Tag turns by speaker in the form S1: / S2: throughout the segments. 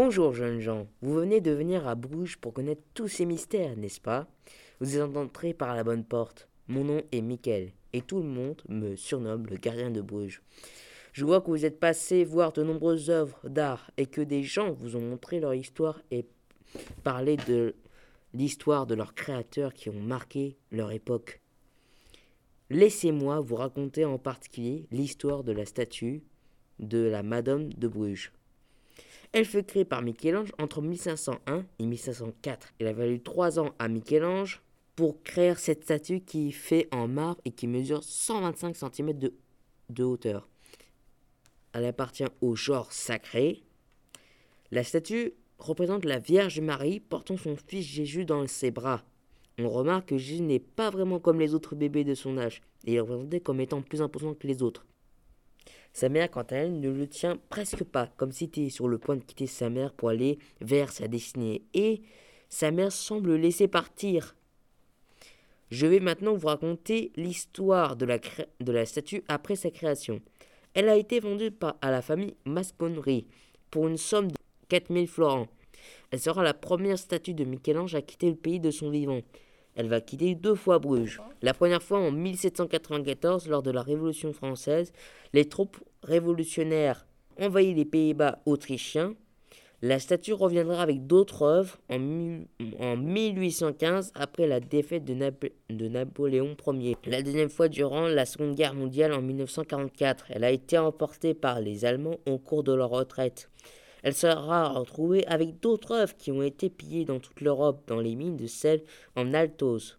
S1: Bonjour jeunes gens, vous venez de venir à Bruges pour connaître tous ces mystères, n'est-ce pas? Vous êtes entrés par la bonne porte. Mon nom est Mickaël et tout le monde me surnomme le gardien de Bruges. Je vois que vous êtes passé voir de nombreuses œuvres d'art et que des gens vous ont montré leur histoire et parlé de l'histoire de leurs créateurs qui ont marqué leur époque. Laissez-moi vous raconter en particulier l'histoire de la statue de la Madame de Bruges. Elle fut créée par Michel-Ange entre 1501 et 1504. Il a fallu trois ans à Michel-Ange pour créer cette statue qui fait en marbre et qui mesure 125 cm de, de hauteur. Elle appartient au genre sacré. La statue représente la Vierge Marie portant son fils Jésus dans ses bras. On remarque que Jésus n'est pas vraiment comme les autres bébés de son âge, et il est représenté comme étant plus important que les autres. Sa mère, quant à elle, ne le tient presque pas, comme si était sur le point de quitter sa mère pour aller vers sa destinée. Et sa mère semble le laisser partir. Je vais maintenant vous raconter l'histoire de la, statue après sa création. Elle a été vendue par, à la famille Masconnerie pour une somme de 4000 florins. Elle sera la première statue de Michel-Ange à quitter le pays de son vivant. Elle va quitter deux fois Bruges. La première fois en 1794, lors de la Révolution française, les troupes révolutionnaires envahissent les Pays-Bas autrichiens. La statue reviendra avec d'autres œuvres en, 1815 après la défaite de, de, Napoléon Ier. La deuxième fois durant la Seconde Guerre mondiale en 1944. Elle a été emportée par les Allemands au cours de leur retraite. Elle sera retrouvée avec d'autres œuvres qui ont été pillées dans toute l'Europe, dans les mines de sel en Altos.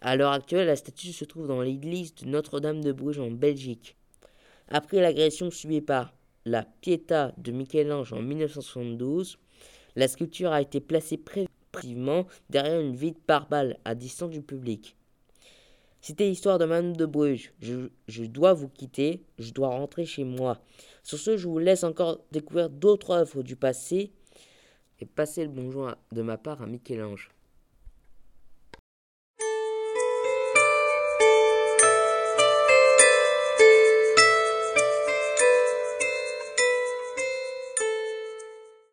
S1: À l'heure actuelle, la statue se trouve dans l'église de Notre-Dame de Bruges en Belgique. Après l'agression subie par la Pietà de Michel-Ange en 1972, la sculpture a été placée préventivement derrière une vide par balle à distance du public. C'était l'histoire de Madame de Bruges. Je, dois vous quitter, je dois rentrer chez moi. Sur ce, je vous laisse encore découvrir d'autres œuvres du passé et passer le bonjour de ma part à Michel-Ange.